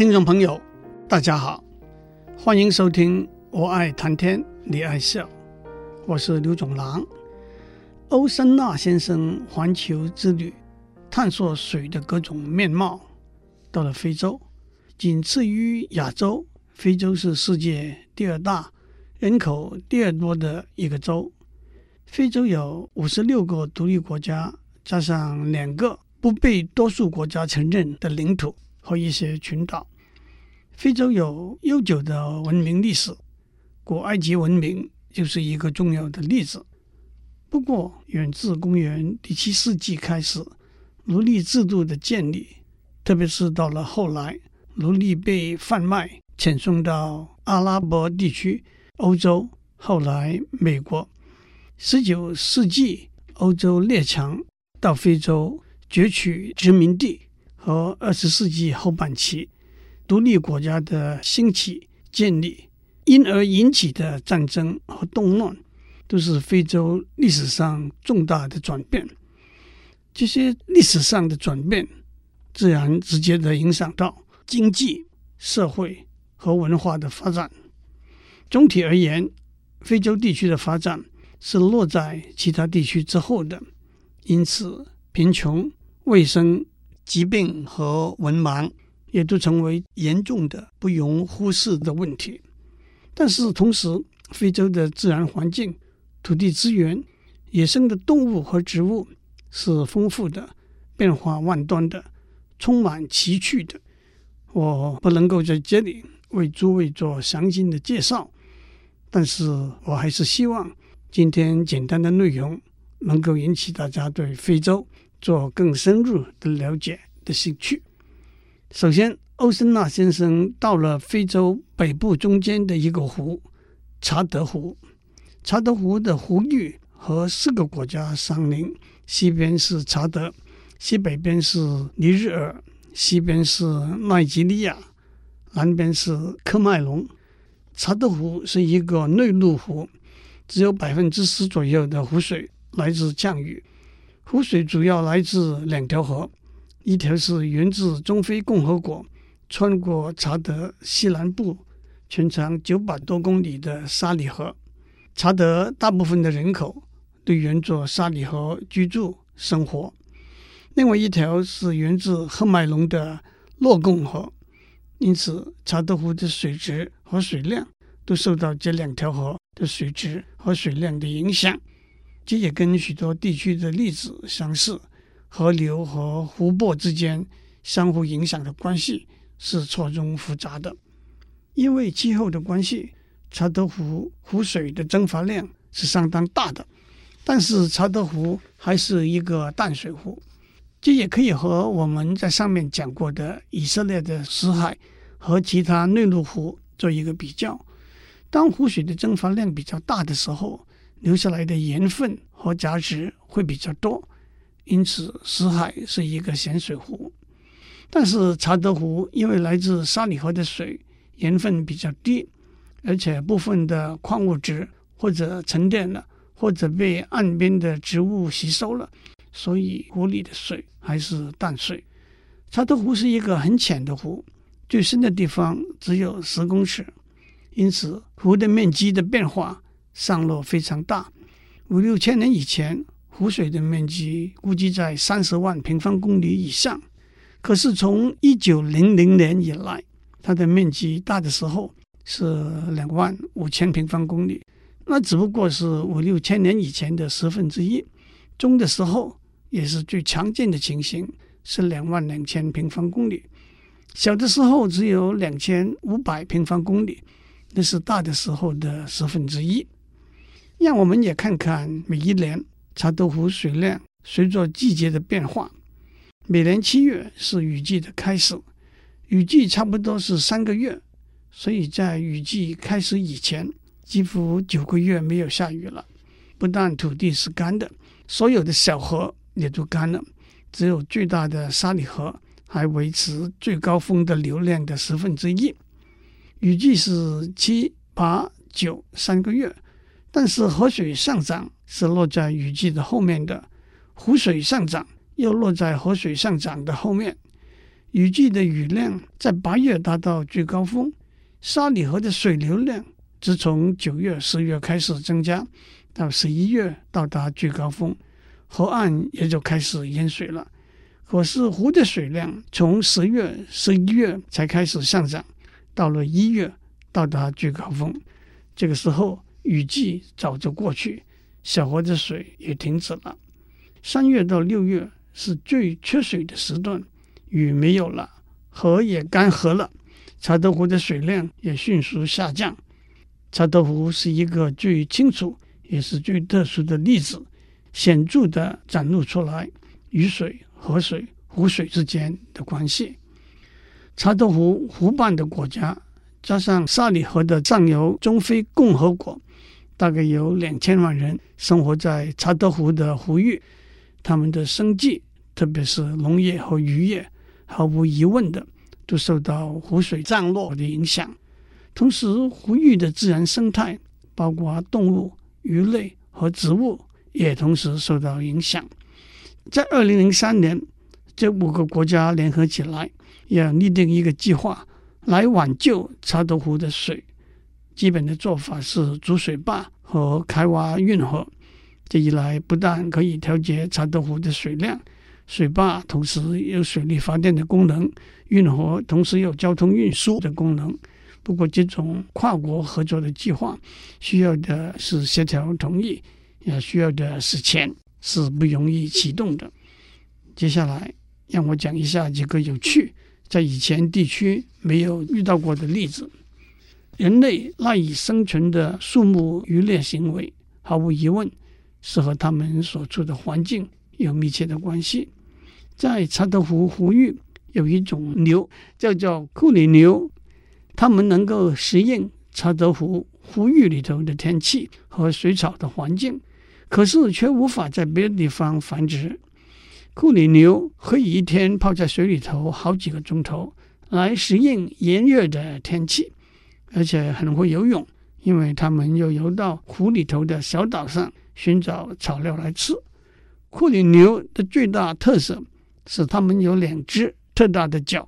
听众朋友，大家好，欢迎收听《我爱谈天，你爱笑》，我是刘总郎。欧森纳先生环球之旅，探索水的各种面貌，到了非洲，仅次于亚洲，非洲是世界第二大、人口第二多的一个洲。非洲有五十六个独立国家，加上两个不被多数国家承认的领土和一些群岛。非洲有悠久的文明历史，古埃及文明就是一个重要的例子。不过，远自公元第七世纪开始，奴隶制度的建立，特别是到了后来，奴隶被贩卖、遣送到阿拉伯地区、欧洲，后来美国。十九世纪，欧洲列强到非洲攫取殖民地，和二十世纪后半期独立国家的兴起建立，因而引起的战争和动乱，都是非洲历史上重大的转变。这些历史上的转变，自然直接的影响到经济、社会和文化的发展。总体而言，非洲地区的发展。是落在其他地区之后的，因此贫穷、卫生、疾病和文盲也都成为严重的、不容忽视的问题。但是同时，非洲的自然环境、土地资源、野生的动物和植物是丰富的、变化万端的、充满奇趣的。我不能够在这里为诸位做详尽的介绍，但是我还是希望。今天简单的内容能够引起大家对非洲做更深入的了解的兴趣。首先，欧森纳先生到了非洲北部中间的一个湖——查德湖。查德湖的湖域和四个国家相邻：西边是查德，西北边是尼日尔，西边是奈及利亚，南边是科麦隆。查德湖是一个内陆湖。只有百分之十左右的湖水来自降雨。湖水主要来自两条河，一条是源自中非共和国，穿过查德西南部，全长九百多公里的沙里河。查德大部分的人口都沿着沙里河居住生活。另外一条是源自喀麦隆的洛贡河，因此查德湖的水质和水量都受到这两条河的水质和水量的影响，这也跟许多地区的例子相似。河流和湖泊之间相互影响的关系是错综复杂的。因为气候的关系，查德湖湖水的蒸发量是相当大的，但是查德湖还是一个淡水湖。这也可以和我们在上面讲过的以色列的死海和其他内陆湖做一个比较。当湖水的蒸发量比较大的时候，留下来的盐分和杂质会比较多，因此死海是一个咸水湖。但是查德湖因为来自沙里河的水盐分比较低，而且部分的矿物质或者沉淀了，或者被岸边的植物吸收了，所以湖里的水还是淡水。查德湖是一个很浅的湖，最深的地方只有十公尺。因此，湖的面积的变化上落非常大。五六千年以前，湖水的面积估计在三十万平方公里以上。可是，从一九零零年以来，它的面积大的时候是两万五千平方公里，那只不过是五六千年以前的十分之一。中的时候也是最常见的情形，是两万两千平方公里。小的时候只有两千五百平方公里。那是大的时候的十分之一。让我们也看看每一年查德湖水量随着季节的变化。每年七月是雨季的开始，雨季差不多是三个月，所以在雨季开始以前，几乎九个月没有下雨了。不但土地是干的，所有的小河也都干了，只有最大的沙里河还维持最高峰的流量的十分之一。雨季是七八九三个月，但是河水上涨是落在雨季的后面的，湖水上涨又落在河水上涨的后面。雨季的雨量在八月达到最高峰，沙里河的水流量自从九月、十月开始增加，到十一月到达最高峰，河岸也就开始淹水了。可是湖的水量从十月、十一月才开始上涨，到了一月到达最高峰，这个时候雨季早就过去，小河的水也停止了。三月到六月是最缺水的时段，雨没有了，河也干涸了，查德湖的水量也迅速下降。查德湖是一个最清楚也是最特殊的例子，显著地展露出来雨水、河水、湖水之间的关系。查德湖湖畔的国家，加上萨里河的上游中非共和国，大概有两千万人生活在查德湖的湖域。他们的生计，特别是农业和渔业，毫无疑问的都受到湖水涨落的影响。同时，湖域的自然生态，包括动物、鱼类和植物，也同时受到影响。在二零零三年，这五个国家联合起来，要拟定一个计划来挽救查德湖的水。基本的做法是筑水坝和开挖运河。这一来，不但可以调节查德湖的水量，水坝同时有水力发电的功能，运河同时有交通运输的功能。不过，这种跨国合作的计划需要的是协调同意，也需要的是钱，是不容易启动的。接下来，让我讲一下几个有趣，在以前地区没有遇到过的例子。人类赖以生存的树木渔猎行为，毫无疑问。是和他们所处的环境有密切的关系。在查德湖湖域有一种牛，叫做库里牛，它们能够适应查德湖湖域里头的天气和水草的环境，可是却无法在别的地方繁殖。库里牛可以一天泡在水里头好几个钟头，来适应炎热的天气，而且很会游泳，因为他们又游到湖里头的小岛上。寻找草料来吃。库里牛的最大特色是它们有两只特大的脚，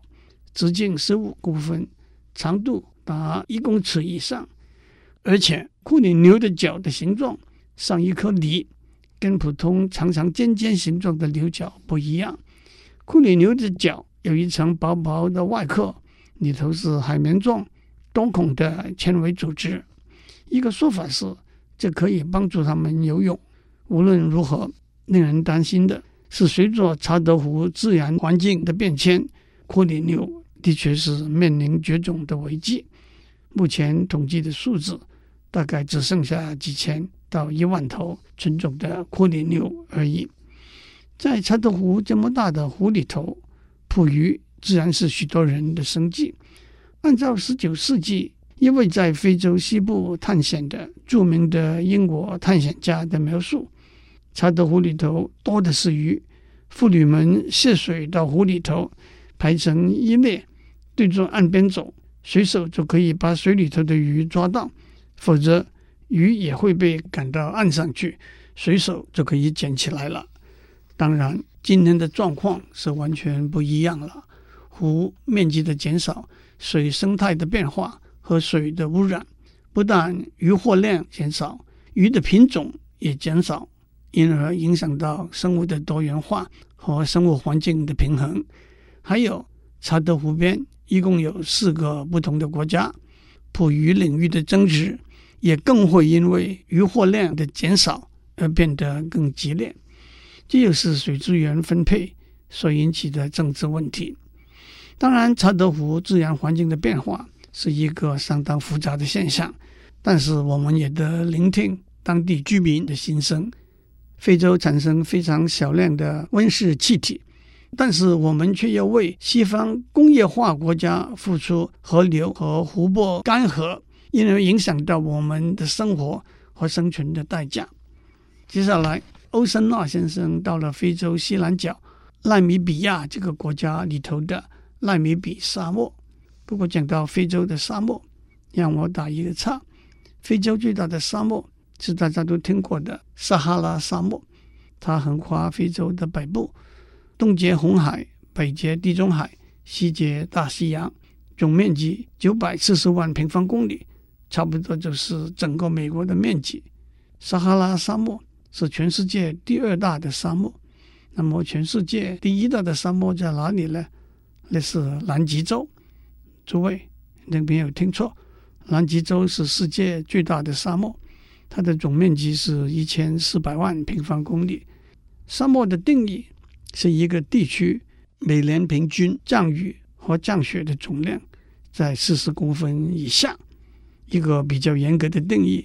直径十五公分，长度达一公尺以上。而且库里牛的脚的形状像一颗梨，跟普通长长尖尖形状的牛角不一样。库里牛的脚有一层薄薄的外壳，里头是海绵状多孔的纤维组织。一个说法是。这可以帮助他们游泳。无论如何，令人担心的是，随着查德湖自然环境的变迁，库里牛的确是面临绝种的危机。目前统计的数字大概只剩下几千到一万头纯种的库里牛而已。在查德湖这么大的湖里头，捕鱼自然是许多人的生计。按照十九世纪，一位在非洲西部探险的著名的英国探险家的描述：查德湖里头多的是鱼，妇女们涉水到湖里头，排成一列，对着岸边走，随手就可以把水里头的鱼抓到；否则，鱼也会被赶到岸上去，随手就可以捡起来了。当然，今天的状况是完全不一样了，湖面积的减少，水生态的变化。和水的污染，不但渔获量减少，鱼的品种也减少，因而影响到生物的多元化和生物环境的平衡。还有查德湖边一共有四个不同的国家，捕鱼领域的争执也更会因为渔获量的减少而变得更激烈。这就是水资源分配所引起的政治问题。当然，查德湖自然环境的变化。是一个相当复杂的现象，但是我们也得聆听当地居民的心声。非洲产生非常小量的温室气体，但是我们却要为西方工业化国家付出河流和湖泊干涸，因而影响到我们的生活和生存的代价。接下来，欧森纳先生到了非洲西南角纳米比亚这个国家里头的纳米比沙漠。不过讲到非洲的沙漠，让我打一个岔。非洲最大的沙漠是大家都听过的撒哈拉沙漠，它横跨非洲的北部，东接红海，北接地中海，西接大西洋，总面积九百四十万平方公里，差不多就是整个美国的面积。撒哈拉沙漠是全世界第二大的沙漠。那么，全世界第一大的沙漠在哪里呢？那是南极洲。诸位，你没有听错，南极洲是世界最大的沙漠，它的总面积是一千四百万平方公里。沙漠的定义是一个地区每年平均降雨和降雪的总量在四十公分以下。一个比较严格的定义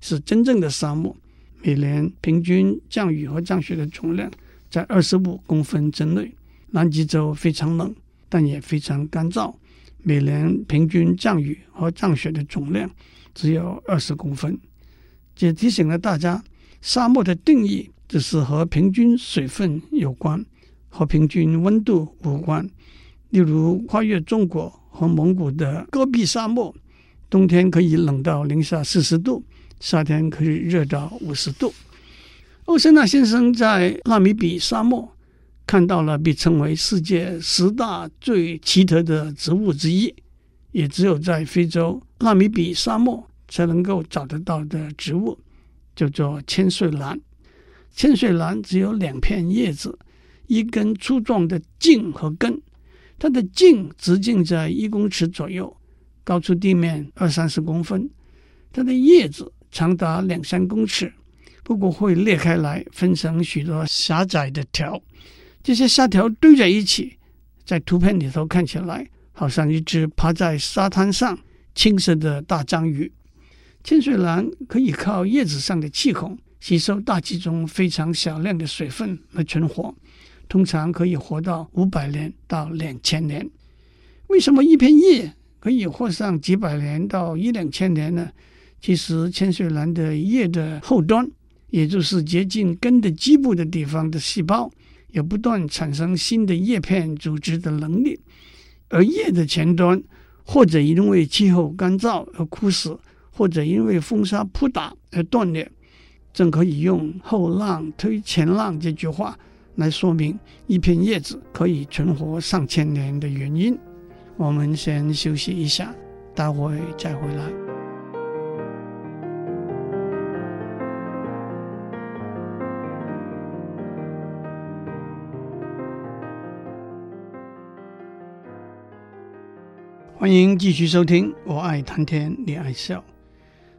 是真正的沙漠每年平均降雨和降雪的总量。在二十五公分之内，南极洲非常冷，但也非常干燥。每年平均降雨和降雪的总量只有二十公分。这提醒了大家，沙漠的定义只是和平均水分有关，和平均温度无关。例如，跨越中国和蒙古的戈壁沙漠，冬天可以冷到零下四十度，夏天可以热到五十度。欧森纳先生在纳米比沙漠看到了被称为世界十大最奇特的植物之一，也只有在非洲纳米比沙漠才能够找得到的植物，叫做千岁兰。千岁兰只有两片叶子，一根粗壮的茎和根，它的茎直径在一公尺左右，高出地面二三十公分，它的叶子长达两三公尺。不过会裂开来，分成许多狭窄的条，这些沙条堆在一起，在图片里头看起来好像一只趴在沙滩上青色的大章鱼。千岁兰可以靠叶子上的气孔吸收大气中非常小量的水分来存活，通常可以活到五百年到两千年。为什么一片叶可以活上几百年到一两千年呢？其实千岁兰的叶的后端。也就是接近根的基部的地方的细胞，有不断产生新的叶片组织的能力；而叶的前端，或者因为气候干燥而枯死，或者因为风沙扑打而断裂，正可以用“后浪推前浪”这句话来说明一片叶子可以存活上千年的原因。我们先休息一下，待会再回来。欢迎继续收听《我爱谈天，你爱笑》。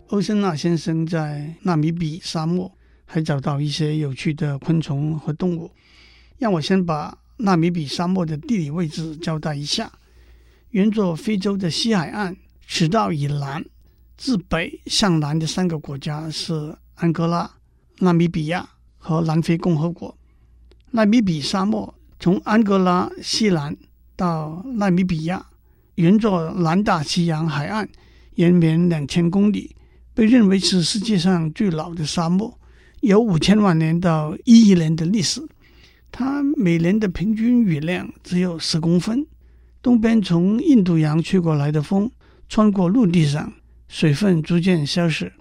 欧森纳先生在纳米比沙漠还找到一些有趣的昆虫和动物。让我先把纳米比沙漠的地理位置交代一下：沿着非洲的西海岸，赤道以南，自北向南的三个国家是安哥拉、纳米比亚和南非共和国。纳米比沙漠从安哥拉西南到纳米比亚。沿着南大西洋海岸延绵两千公里，被认为是世界上最老的沙漠，有五千万年到一亿年的历史。它每年的平均雨量只有十公分。东边从印度洋吹过来的风穿过陆地上，水分逐渐消失。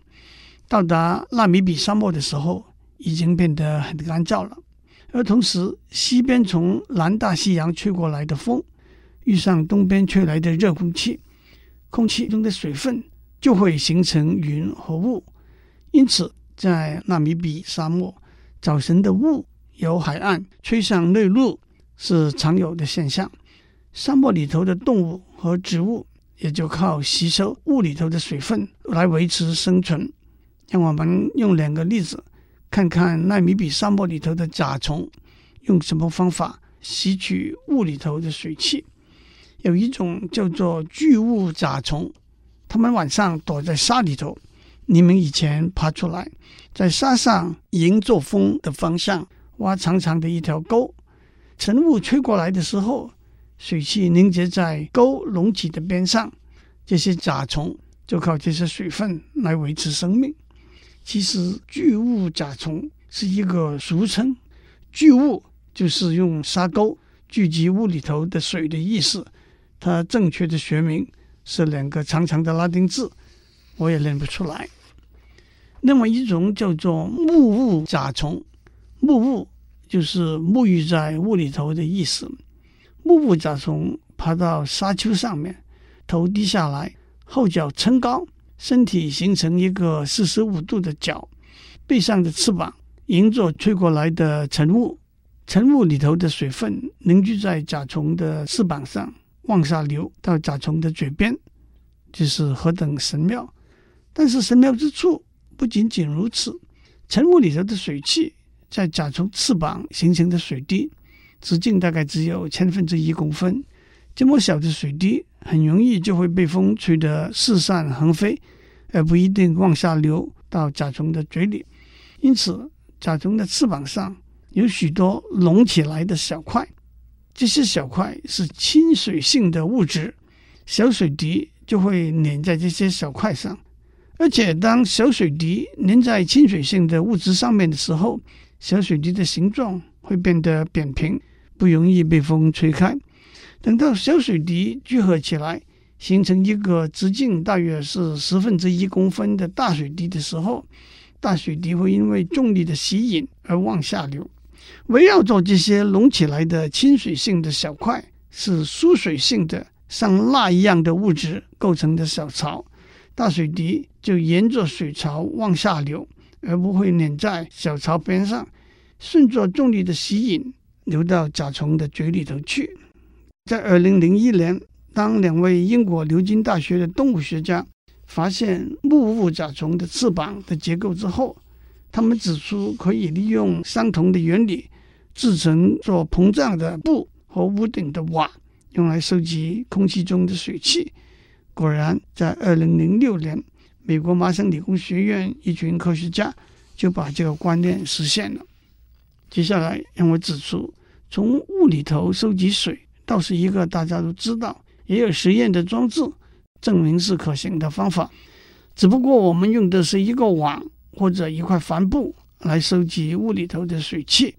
到达纳米比沙漠的时候，已经变得很干燥了。而同时，西边从南大西洋吹过来的风。遇上东边吹来的热空气，空气中的水分就会形成云和雾。因此，在纳米比沙漠，早晨的雾由海岸吹向内陆是常有的现象。沙漠里头的动物和植物也就靠吸收雾里头的水分来维持生存。让我们用两个例子看看纳米比沙漠里头的甲虫用什么方法吸取雾里头的水汽。有一种叫做巨物甲虫，它们晚上躲在沙里头，你们以前爬出来，在沙上迎着风的方向挖长长的一条沟。晨雾吹过来的时候，水汽凝结在沟隆起的边上，这些甲虫就靠这些水分来维持生命。其实，巨物甲虫是一个俗称，巨物就是用沙沟聚集雾里头的水的意思。它正确的学名是两个长长的拉丁字，我也认不出来。另外一种叫做木雾甲虫，木雾就是沐浴在雾里头的意思。木雾甲虫爬到沙丘上面，头低下来，后脚撑高，身体形成一个四十五度的角，背上的翅膀迎着吹过来的晨雾，晨雾里头的水分凝聚在甲虫的翅膀上，往下流到甲虫的嘴边，这是何等神妙！但是神妙之处不仅仅如此，晨雾里头的水汽在甲虫翅膀形成的水滴。直径大概只有千分之一公分，这么小的水滴很容易就会被风吹得四散横飞，而不一定往下流到甲虫的嘴里。因此，甲虫的翅膀上有许多隆起来的小块，这些小块是亲水性的物质，小水滴就会粘在这些小块上。而且，当小水滴粘在亲水性的物质上面的时候，小水滴的形状会变得扁平。不容易被风吹开。等到小水滴聚合起来，形成一个直径大约是十分之一公分的大水滴的时候，大水滴会因为重力的吸引而往下流。围绕着这些隆起来的亲水性的小块，是疏水性的像蜡一样的物质构成的小槽。大水滴就沿着水槽往下流，而不会粘在小槽边上，顺着重力的吸引。流到甲虫的嘴里头去。在二零零一年，当两位英国牛津大学的动物学家发现木屋甲虫的翅膀的结构之后，他们指出可以利用相同的原理制成做膨胀的布和屋顶的瓦，用来收集空气中的水汽。果然，在二零零六年，美国麻省理工学院一群科学家就把这个观念实现了。接下来，让我指出。从雾里头收集水，倒是一个大家都知道，也有实验的装置证明是可行的方法。只不过我们用的是一个网或者一块帆布来收集雾里头的水汽，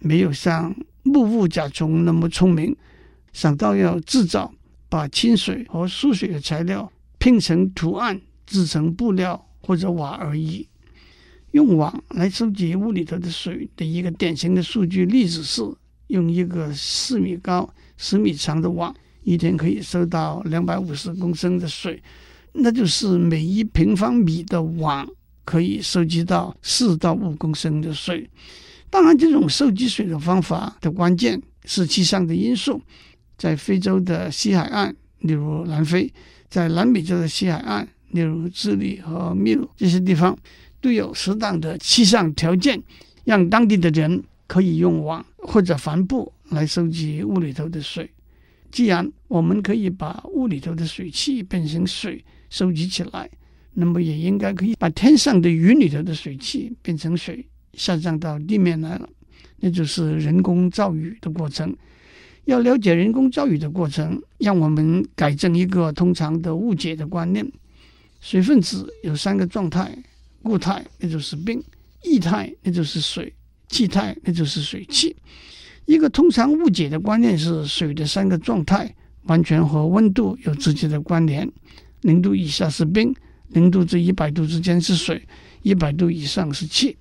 没有像木屋甲虫那么聪明，想到要制造把清水和疏水的材料拼成图案，制成布料或者瓦而已。用网来收集屋里头的水的一个典型的数据例子是。用一个四米高、十米长的网，一天可以收到两百五十公升的水，那就是每一平方米的网可以收集到四到五公升的水。当然，这种收集水的方法的关键是气象的因素。在非洲的西海岸，例如南非；在南美洲的西海岸，例如智利和秘鲁这些地方，都有适当的气象条件，让当地的人。可以用网或者帆布来收集雾里头的水。既然我们可以把雾里头的水汽变成水收集起来，那么也应该可以把天上的云里头的水汽变成水下降到地面来了。那就是人工造雨的过程。要了解人工造雨的过程，让我们改正一个通常的误解的观念：水分子有三个状态，固态那就是冰，液态那就是水。气态，那就是水汽。一个通常误解的观念是，水的三个状态完全和温度有直接的关联。零度以下是冰，零度至一百度之间是水，一百度以上是气。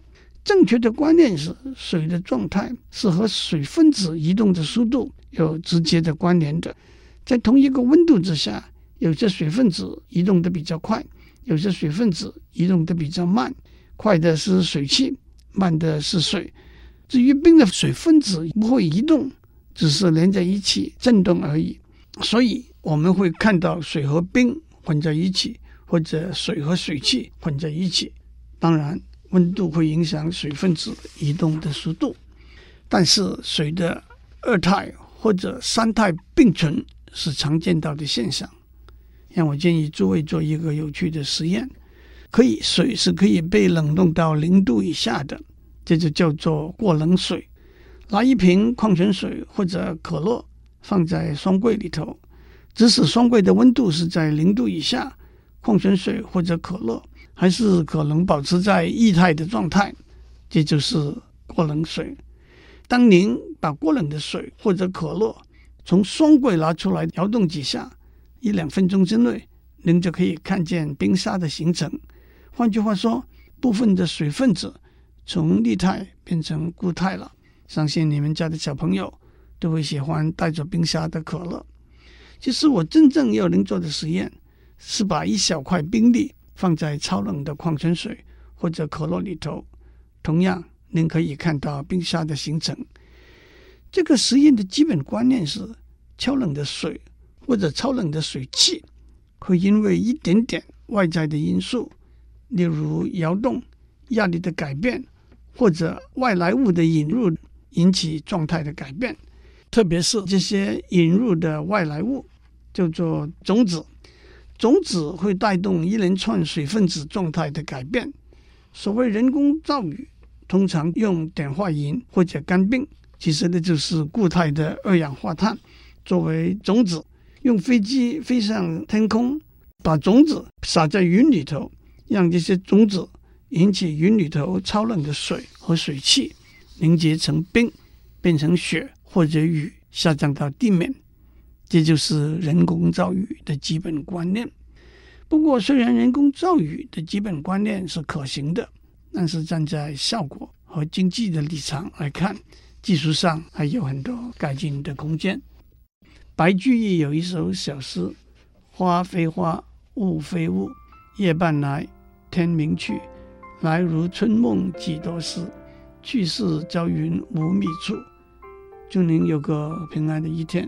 正确的观念是，水的状态是和水分子移动的速度有直接的关联的。在同一个温度之下，有些水分子移动的比较快，有些水分子移动的比较慢。快的是水汽。慢的是水，至于冰的水分子不会移动，只是连在一起震动而已。所以我们会看到水和冰混在一起，或者水和水汽混在一起。当然，温度会影响水分子移动的速度，但是水的二态或者三态并存是常见到的现象。让我建议诸位做一个有趣的实验。可以，水是可以被冷冻到零度以下的，这就叫做过冷水。拿一瓶矿泉水或者可乐放在双柜里头，即使双柜的温度是在零度以下，矿泉水或者可乐还是可能保持在液态的状态，这就是过冷水。当您把过冷的水或者可乐从双柜拿出来摇动几下，一两分钟之内，您就可以看见冰沙的形成。换句话说，部分的水分子从液态变成固态了。相信你们家的小朋友都会喜欢带着冰沙的可乐。其实我真正要能做的实验，是把一小块冰粒放在超冷的矿泉水或者可乐里头，同样您可以看到冰沙的形成。这个实验的基本观念是：超冷的水或者超冷的水汽，会因为一点点外在的因素，例如摇动、压力的改变，或者外来物的引入，引起状态的改变。特别是这些引入的外来物，叫做种子，种子会带动一连串水分子状态的改变。所谓人工造雨，通常用碘化银或者干冰。其实呢，就是固态的二氧化碳作为种子，用飞机飞上天空，把种子撒在云里头，让这些种子引起云里头超冷的水和水汽凝结成冰，变成雪或者雨下降到地面。这就是人工造雨的基本观念。不过，虽然人工造雨的基本观念是可行的，但是站在效果和经济的立场来看，技术上还有很多改进的空间。白居易有一首小诗：“花非花，雾非雾，夜半来，天明去。来如春梦几多时，去似朝云无觅处。”祝您有个平安的一天，